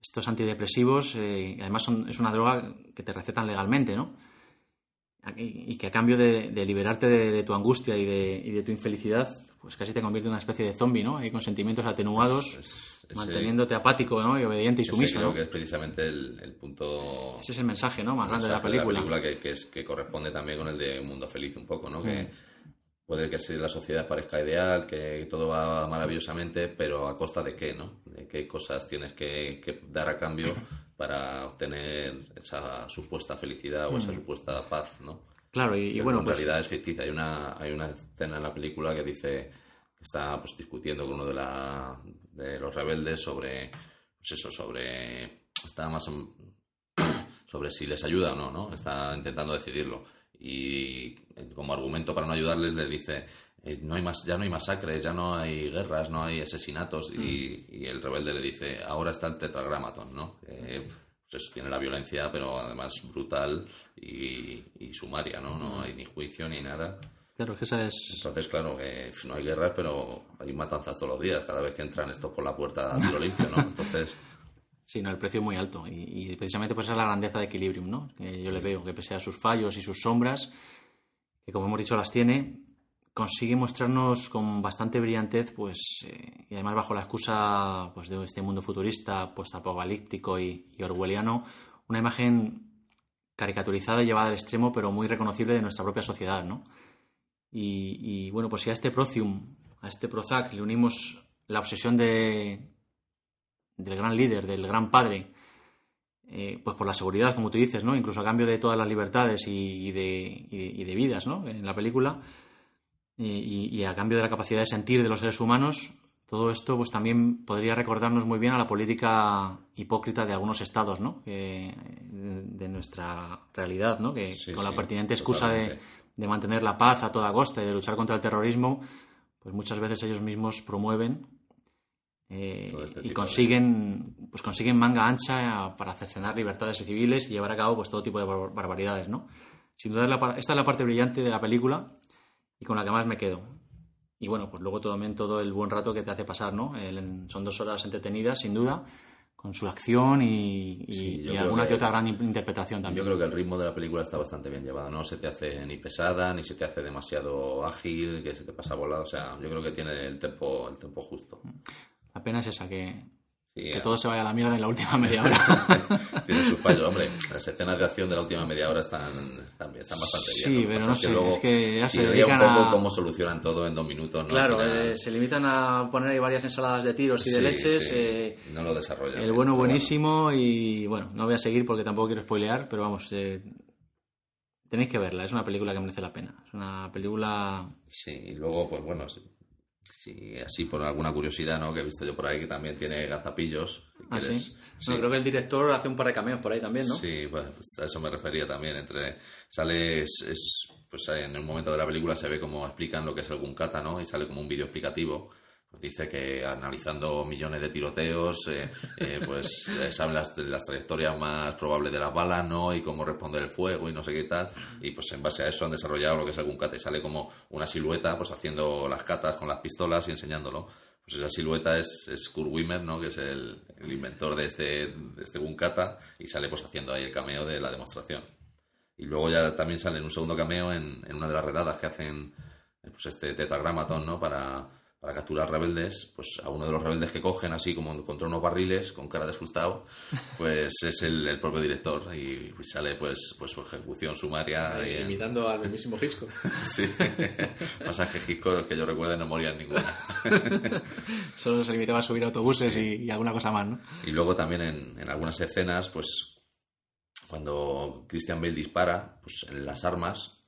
estos antidepresivos, eh, además son- es una droga que te recetan legalmente, ¿no? Y, que a cambio de, de liberarte de, de tu angustia y de, y de tu infelicidad, pues casi te convierte en una especie de zombie, ¿no? Ahí con sentimientos atenuados, Es- manteniéndote apático, ¿no? Y obediente y sumiso, creo ¿no? que es precisamente el, el punto Ese es el mensaje, ¿no? Más grande de la mensaje película. que, que es, que corresponde también con el de Un Mundo Feliz un poco, ¿no? Mm. Que puede que si la sociedad parezca ideal, que todo va maravillosamente, pero a costa de qué, ¿no? De qué cosas tienes que, que dar a cambio para obtener esa supuesta felicidad o esa supuesta paz, ¿no? Claro, Mm. y, bueno, en pues realidad es ficticia. Hay una, hay una escena en la película que dice que está pues, discutiendo con uno de, la, de los rebeldes sobre, pues eso, sobre, está más sobre si les ayuda o no, ¿no? Está intentando decidirlo. Y como argumento para no ayudarles les dice, eh, no hay más, ya no hay masacres, ya no hay guerras, no hay asesinatos. Y, y el rebelde le dice, ahora está el tetragramaton, ¿no? Tiene la violencia, pero además brutal y, y sumaria, ¿no? No hay ni juicio ni nada. claro, que esa es... Entonces, claro, que no hay guerras, pero hay matanzas todos los días, cada vez que entran estos por la puerta a tiro limpio, ¿no? Entonces, Sí, no, el precio es muy alto y, y precisamente pues esa es la grandeza de Equilibrium, ¿no? Que yo le veo, que pese a sus fallos y sus sombras, que como hemos dicho las tiene, consigue mostrarnos con bastante brillantez, pues, eh, y además bajo la excusa pues, de este mundo futurista, postapocalíptico y, y orwelliano, una imagen caricaturizada y llevada al extremo, pero muy reconocible de nuestra propia sociedad, ¿no? Y, y, bueno, pues si a este Procium, a este Prozac, le unimos la obsesión de, del gran líder, del gran padre, eh, pues por la seguridad, como tú dices, ¿no? Incluso a cambio de todas las libertades y, y de, y de- vidas, ¿no? En la película, y, y a cambio de la capacidad de sentir de los seres humanos, todo esto pues también podría recordarnos muy bien a la política hipócrita de algunos estados, ¿no? De nuestra realidad, ¿no? Que Sí, con la sí, pertinente excusa de, de mantener la paz a toda costa y de luchar contra el terrorismo, pues muchas veces ellos mismos promueven eh, este y consiguen pues consiguen manga ancha para cercenar libertades civiles y llevar a cabo pues todo tipo de bar- barbaridades, ¿no? Sin duda esta es la parte brillante de la película y con la que más me quedo. Y bueno, pues luego también todo el buen rato que te hace pasar, ¿no? El- son dos horas entretenidas, sin duda, con su acción y, y- Sí, yo y creo alguna que- que otra gran in- interpretación también. Yo creo que el ritmo de la película está bastante bien llevado, no se te hace ni pesada, ni se te hace demasiado ágil, que se te pasa volado, o sea, yo creo que tiene el tempo, el tempo justo. La pena es esa, que, Sí, que todo se vaya a la mierda en la última media hora. tiene sus fallos, hombre, las escenas de acción de la última media hora están, están, están bastante bien. Sí, que pero no que sé, luego es que ya se chirría un dedican poco a- cómo solucionan todo en dos minutos, ¿no? claro, final- eh, se limitan a poner ahí varias ensaladas de tiros y de leches. sí, eh, no lo desarrollan. el bueno buenísimo y bueno, no voy a seguir porque tampoco quiero spoilear, pero vamos, eh, tenéis que verla, es una película que merece la pena. Es una película... Sí, y luego, pues bueno, sí, sí, así por alguna curiosidad, ¿no? Que he visto yo por ahí que también tiene gazapillos. Ah, sí. Bueno, creo que el director hace un par de cameos por ahí también, ¿no? Sí, pues, pues a eso me refería también. Entre sale, es, es- pues en el momento de la película se ve cómo explican lo que es el Gunkata, ¿no? Y sale como un vídeo explicativo. Dice que analizando millones de tiroteos, eh, eh, pues eh, saben las, las trayectorias más probables de las balas, ¿no? Y cómo responder el fuego y no sé qué tal. Y pues en base a eso han desarrollado lo que es el Gunkata. Y sale como una silueta, pues haciendo las catas con las pistolas y enseñándolo. Pues esa silueta es, es Kurt Wimmer, ¿no? Que es el, el inventor de este, de este Gunkata y sale pues haciendo ahí el cameo de la demostración. Y luego ya también sale en un segundo cameo en, en una de las redadas que hacen pues este tetragramaton, ¿no? Para, para capturar rebeldes, pues a uno de los rebeldes que cogen así como contra unos barriles con cara de asustado, pues es el, el propio director y sale pues pues su ejecución sumaria. y en- Imitando al mismísimo Hitchcock. Sí. Pasa que Hitchcock, que yo recuerde, no moría en ninguna. Solo se limitaba a subir autobuses y, y alguna cosa más, ¿no? Y luego también en, en algunas escenas, pues cuando Christian Bale dispara, pues en las armas,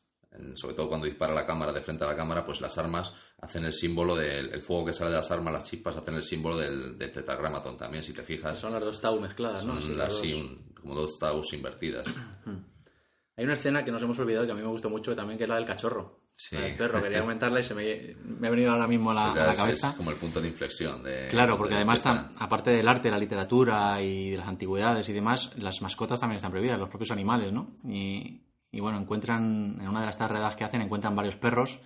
sobre todo cuando dispara la cámara de frente a la cámara, pues las armas hacen el símbolo del el fuego que sale de las armas, las chispas hacen el símbolo del, del tetragramaton también, si te fijas. Son las dos tau mezcladas, ¿no? Son Sí, las dos. un- como dos taus invertidas. Hay una escena que nos hemos olvidado que a mí me gustó mucho también, que es la del cachorro. Sí. Del perro, quería comentarla y se me, me ha venido ahora mismo a la, sea, a la es- cabeza. Es como el punto de inflexión. De, Claro, porque de- además, aparte del arte, la literatura y de las antigüedades y demás, las mascotas también están prohibidas, los propios animales, ¿no? Y, y bueno, encuentran, en una de las tarredas que hacen, encuentran varios perros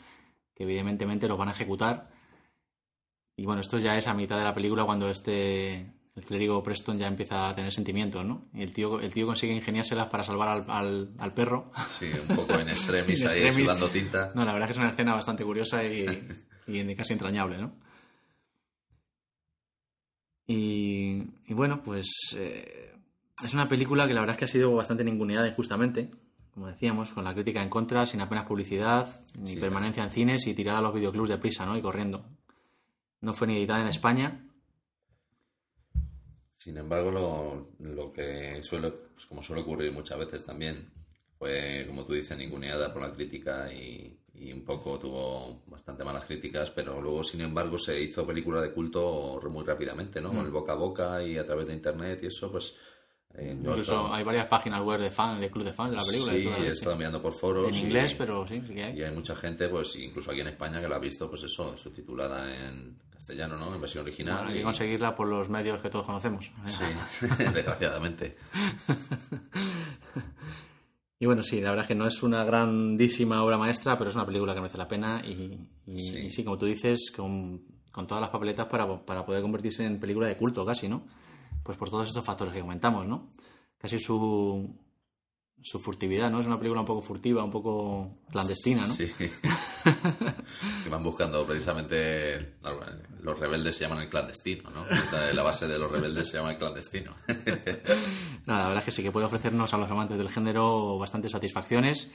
que evidentemente los van a ejecutar. Y bueno, esto ya es a mitad de la película cuando este, el clérigo Preston ya empieza a tener sentimientos, ¿no? Y el tío, el tío consigue ingeniárselas para salvar al, al- al perro. Sí, un poco en extremis, ahí extremis. sudando tinta. No, la verdad es que es una escena bastante curiosa y, y casi entrañable, ¿no? Y, y bueno, pues eh, es una película que la verdad es que ha sido bastante ninguneada injustamente, como decíamos, con la crítica en contra, sin apenas publicidad, ni Sí. permanencia en cines y tirada a los videoclubs de prisa, ¿no? Y corriendo. No fue ni editada en España. Sin embargo, lo, lo que suele, pues como suele ocurrir muchas veces también, fue, como tú dices, ninguneada por la crítica y, y un poco tuvo bastante malas críticas, pero luego, sin embargo, se hizo película de culto muy rápidamente, ¿no? Con el boca a boca y a través de internet y eso, pues... eh, Incluso hay varias páginas web de fan, de club de fans de la película. Sí, he estado mirando por foros. En y- inglés, pero sí, sí que hay. Y hay mucha gente, pues incluso aquí en España, que la ha visto, pues eso, subtitulada en castellano, ¿no? En versión original. Bueno, hay que y- conseguirla por los medios que todos conocemos. Sí, desgraciadamente. Y bueno, sí, la verdad es que no es una grandísima obra maestra, pero es una película que merece la pena y, y- Sí. y sí, como tú dices, con, con todas las papeletas para, para poder convertirse en película de culto casi, ¿no? Pues por todos estos factores que comentamos, ¿no? Casi su, su furtividad, ¿no? Es una película un poco furtiva, un poco clandestina, ¿no? Sí. que van buscando precisamente. Los rebeldes se llaman el clandestino, ¿no? La- base de los rebeldes se llama el clandestino. Nada, la verdad es que sí que puede ofrecernos a los amantes del género bastantes satisfacciones,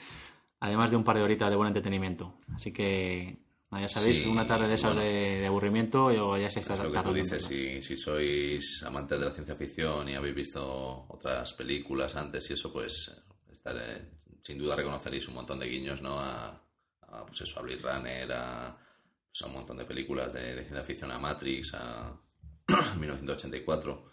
además de un par de horitas de buen entretenimiento. Así que, ya sabéis, Sí, una tarde de esas bueno. de, de aburrimiento o ya se está Es lo que tú dices, si, si sois amantes de la ciencia ficción y habéis visto otras películas antes y eso, pues estaré- sin duda reconoceréis un montón de guiños ¿no? a, a a, pues eso, a Blade Runner, a, pues a un montón de películas de, de ciencia ficción, a Matrix, a 1984.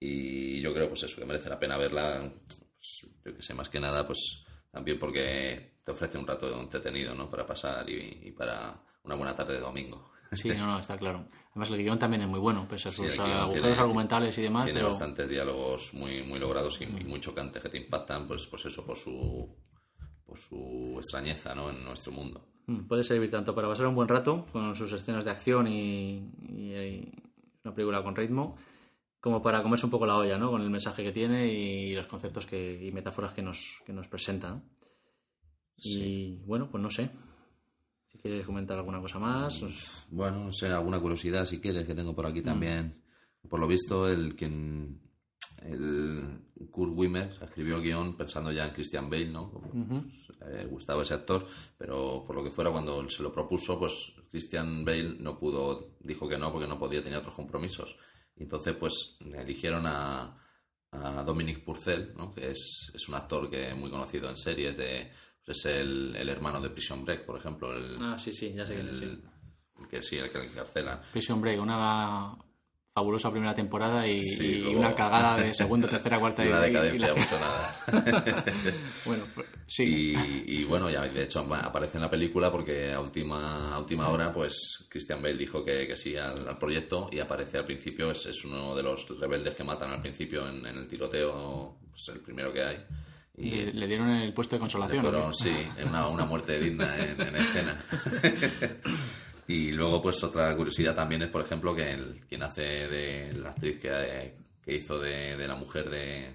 Y yo creo, pues eso, que merece la pena verla, pues, yo que sé, más que nada, pues también porque te ofrece un rato entretenido, ¿no? Para pasar y, y para una buena tarde de domingo. Sí, no, no, está claro. Además, el guion también es muy bueno, pese a sus agujeros tiene- argumentales y demás. Tiene pero... bastantes diálogos muy, muy logrados y, y muy chocantes que te impactan, pues, pues eso, por su, por su extrañeza, ¿no? En nuestro mundo. Mm, Puede servir tanto para pasar un buen rato con sus escenas de acción y, y- y una película con ritmo, como para comerse un poco la olla, ¿no? Con el mensaje que tiene y los conceptos que, y metáforas que nos, que nos presenta. ¿no? Y bueno, pues no sé. Quieres comentar alguna cosa más. os- Bueno, no sé, alguna curiosidad si quieres que tengo por aquí también. Por lo visto, el quien el Kurt Wimmer escribió el guion pensando ya en Christian Bale, ¿no? Como, pues, le gustaba ese actor, pero por lo que fuera cuando se lo propuso, pues Christian Bale no pudo, dijo que no porque no podía, tenía otros compromisos. Y entonces, pues eligieron a, a Dominic Purcell, ¿no? Que es, es un actor que muy conocido en series de es el, el hermano de Prison Break, por ejemplo, el, Ah, sí, sí, ya sé quién es. sí. el- el que sí, el que encarcelan. Prison Break, una fabulosa primera temporada y, Sí, y luego- una cagada de segunda, tercera, cuarta Y una decadencia la- nada. Bueno, pues, sí. Y, y bueno, ya de hecho aparece en la película porque a última, a última hora, pues Christian Bale dijo que, que sí al, al proyecto y aparece al principio, es, es uno de los rebeldes que matan al principio en, en el tiroteo, pues el primero que hay. Y Le, le dieron el puesto de consolación. ¿o qué? fueron, sí, una, una muerte digna en, en escena. y luego, pues otra curiosidad también es, por ejemplo, que el, quien hace de la actriz que, que hizo de, de la mujer de,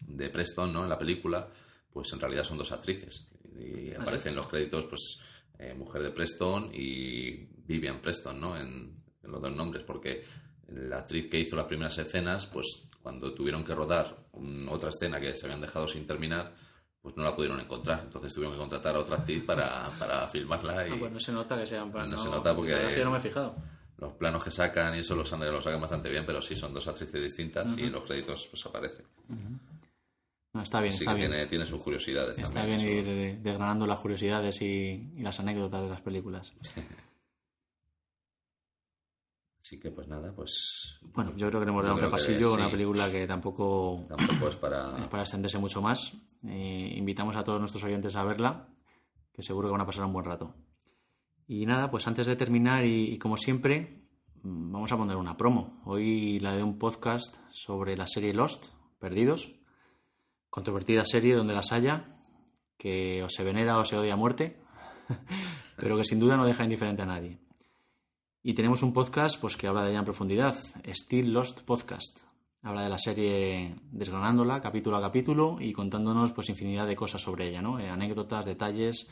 de Preston, ¿no? En la película, pues en realidad son dos actrices. Y aparecen en los créditos, pues, eh, mujer de Preston y Vivian Preston, ¿no? En, en los dos nombres, porque la actriz que hizo las primeras escenas, pues cuando tuvieron que rodar un- otra escena que se habían dejado sin terminar, pues no la pudieron encontrar. Entonces tuvieron que contratar a otra actriz para, para filmarla y Ah, pues no se nota que sean... No se nota porque- yo no me he fijado. los planos que sacan y eso los, los sacan bastante bien, pero sí son dos actrices distintas y los créditos pues aparece. No, está bien, Así está que bien. tiene, tiene sus curiosidades Está también. bien ir desgranando las curiosidades y, y las anécdotas de las películas. Así que pues nada, pues Bueno, yo creo que le hemos dado un que repasillo, sí. una película que tampoco tampoco es para... es para extenderse mucho más. Eh, invitamos a todos nuestros oyentes a verla, que seguro que van a pasar un buen rato. Y nada, pues antes de terminar y, y como siempre, mm, vamos a poner una promo. Hoy la de un podcast sobre la serie Lost, Perdidos. Controvertida serie donde las haya, que o se venera o se odia a muerte, pero que sin duda no deja indiferente a nadie. Y tenemos un podcast pues, que habla de ella en profundidad, Still Lost Podcast. Habla de la serie desgranándola capítulo a capítulo y contándonos pues infinidad de cosas sobre ella, ¿no? Eh, anécdotas, detalles.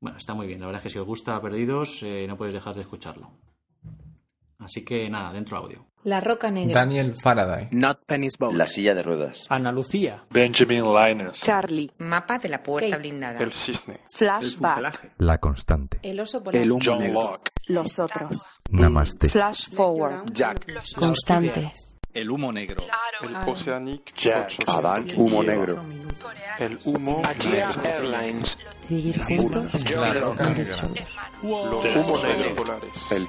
Bueno, está muy bien. La verdad es que si os gusta Perdidos, eh, no podéis dejar de escucharlo. Así que nada, dentro audio. La Roca Negra. Daniel Faraday. Not Penny's Boat. La silla de ruedas. Ana Lucía. Benjamin Linus. Charlie. Mapa de la puerta Kate. blindada. El cisne. Flashback. La constante. El oso polar. El humo John negro. Locke. Los otros. Namaste. Flash forward. Jack. Constantes. El humo negro. El. Oceanic Jack. 800. Adán, humo negro. El humo negro. Airlines. Los humos negros. El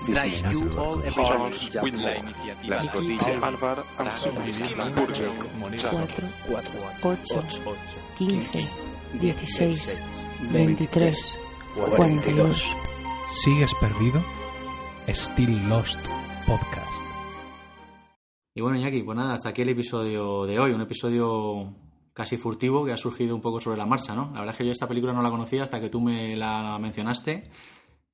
Charles. Whitmore. La escotilla. Álvar Anzú. Burger. Jack. 4, 8, 15, 16, 23, 42. ¿Sigues perdido? Still Lost Podcast. Y bueno, Iñaki, pues nada, hasta aquí el episodio de hoy. Un episodio casi furtivo que ha surgido un poco sobre la marcha, ¿no? La verdad es que yo esta película no la conocía hasta que tú me la mencionaste.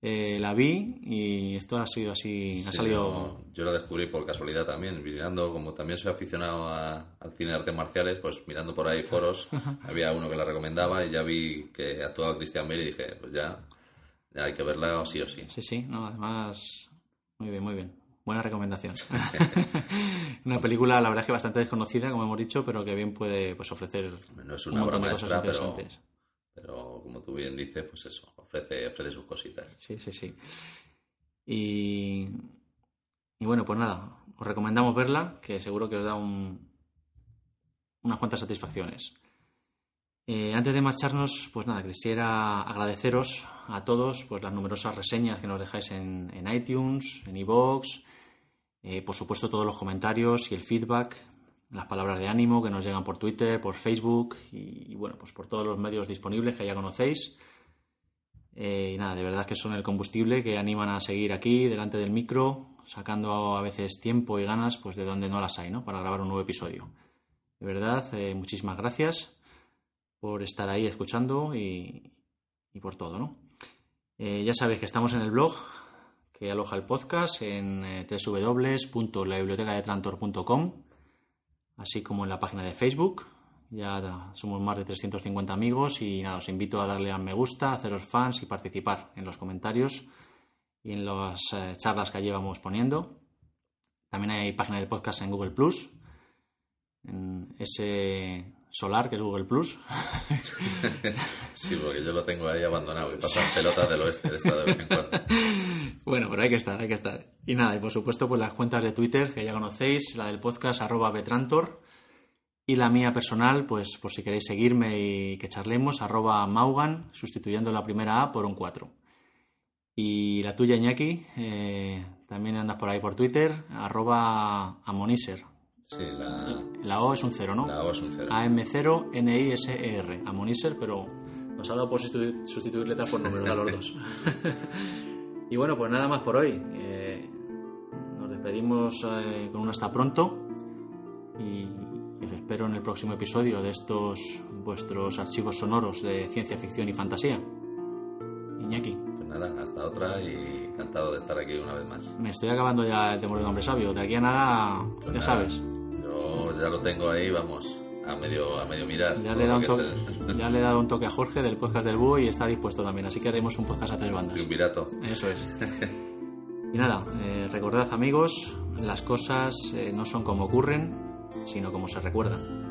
Eh, la vi y esto ha sido así, ha salido... yo, yo lo descubrí por casualidad también, mirando, como también soy aficionado a- al cine de artes marciales, pues mirando por ahí foros, había uno que la recomendaba y ya vi que actuaba Christian Bale y dije, pues ya, ya hay que verla sí o sí. Sí, sí, no, además, muy bien, muy bien. Buena recomendación. Una película, la verdad es que bastante desconocida, como hemos dicho, pero que bien puede pues, ofrecer No es un una montón de cosas pero, interesantes. pero como tú bien dices, pues eso, ofrece, ofrece sus cositas. Sí, sí, sí. Y, y bueno, pues nada, os recomendamos verla, que seguro que os da un- unas cuantas satisfacciones. Eh, antes de marcharnos, pues nada, quisiera agradeceros a todos pues las numerosas reseñas que nos dejáis en, iTunes, en iVoox, eh, por supuesto todos los comentarios y el feedback, las palabras de ánimo que nos llegan por Twitter, por Facebook y, bueno, pues por todos los medios disponibles que ya conocéis. Eh, y nada, de verdad que son el combustible que animan a seguir aquí delante del micro, sacando a veces tiempo y ganas pues de donde no las hay, ¿no? Para grabar un nuevo episodio. De verdad, muchísimas gracias por estar ahí escuchando y, y por todo, ¿no? Eh, ya sabéis que estamos en el blog que aloja el podcast en eh, www.labibliotecadetrantor.com así como en la página de Facebook. Ya somos más de 350 amigos y nada, os invito a darle a me gusta, a haceros fans y participar en los comentarios y en las eh, charlas que llevamos poniendo. También hay página del podcast en Google Plus, en ese solar que es Google Plus. Sí, porque yo lo tengo ahí abandonado y pasan pelotas del oeste de esta de vez en cuando. Bueno, pero hay que estar, hay que estar. Y nada, y por supuesto, pues las cuentas de Twitter que ya conocéis, la del podcast arroba betrantor y la mía personal, pues por si queréis seguirme y que charlemos, arroba maugan, sustituyendo la primera A por un 4. Y la tuya, Iñaki, eh, también andas por ahí por Twitter, arroba amoniser. Sí, la, La O es un 0, ¿no? la O es un cero. AM0NISER, amoniser, pero nos ha dado por sustituir, sustituir letras por números a los dos. y bueno, pues nada más por hoy. Eh, nos despedimos eh, con un hasta pronto y os espero en el próximo episodio de estos vuestros archivos sonoros de ciencia ficción y fantasía. Iñaki, Pues nada, hasta otra y encantado de estar aquí una vez más. me estoy acabando ya el temor de un hombre sabio. De aquí a nada, Pues ya nada, sabes. Yo ya lo tengo ahí, vamos, a medio, a medio mirar. Ya todo le, he dado lo un que toque, es el- ya le he dado un toque a Jorge del podcast del Búho y está dispuesto también. Así que haremos un podcast a tres bandas. triunvirato. Eso es. Y nada, eh, recordad amigos, las cosas eh, no son como ocurren, sino como se recuerdan.